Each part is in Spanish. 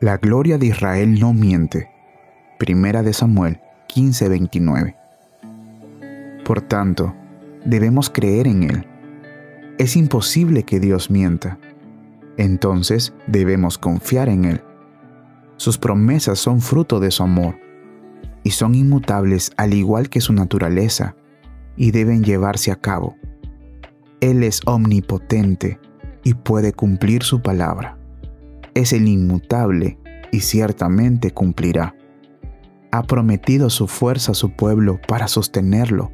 La gloria de Israel no miente. Primera de Samuel 15:29. Por tanto, debemos creer en Él. Es imposible que Dios mienta. Entonces debemos confiar en Él. Sus promesas son fruto de su amor y son inmutables al igual que su naturaleza y deben llevarse a cabo. Él es omnipotente y puede cumplir su palabra es el inmutable y ciertamente cumplirá. Ha prometido su fuerza a su pueblo para sostenerlo,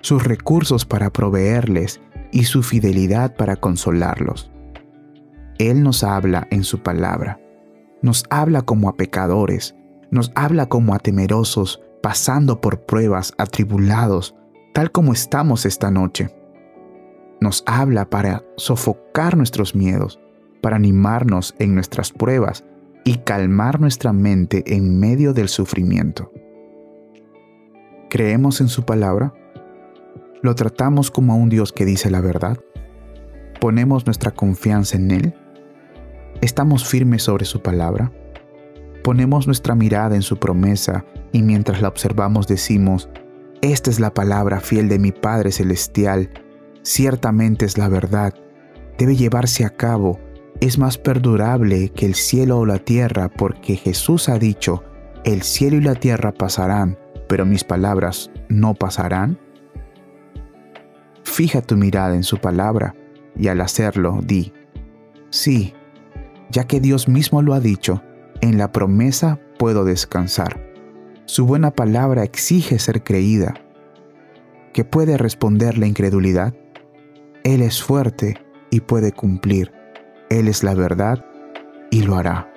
sus recursos para proveerles y su fidelidad para consolarlos. Él nos habla en su palabra, nos habla como a pecadores, nos habla como a temerosos, pasando por pruebas, atribulados, tal como estamos esta noche. Nos habla para sofocar nuestros miedos, para animarnos en nuestras pruebas y calmar nuestra mente en medio del sufrimiento. ¿Creemos en su palabra? ¿Lo tratamos como a un Dios que dice la verdad? ¿Ponemos nuestra confianza en Él? ¿Estamos firmes sobre su palabra? Ponemos nuestra mirada en su promesa y mientras la observamos decimos, esta es la palabra fiel de mi Padre Celestial, ciertamente es la verdad, debe llevarse a cabo es más perdurable que el cielo o la tierra, porque Jesús ha dicho, el cielo y la tierra pasarán, pero mis palabras no pasarán? Fija tu mirada en su palabra y al hacerlo di, sí, ya que Dios mismo lo ha dicho, en la promesa puedo descansar. Su buena palabra exige ser creída. ¿Qué puede responder la incredulidad? Él es fuerte y puede cumplir. Él es la verdad y lo hará.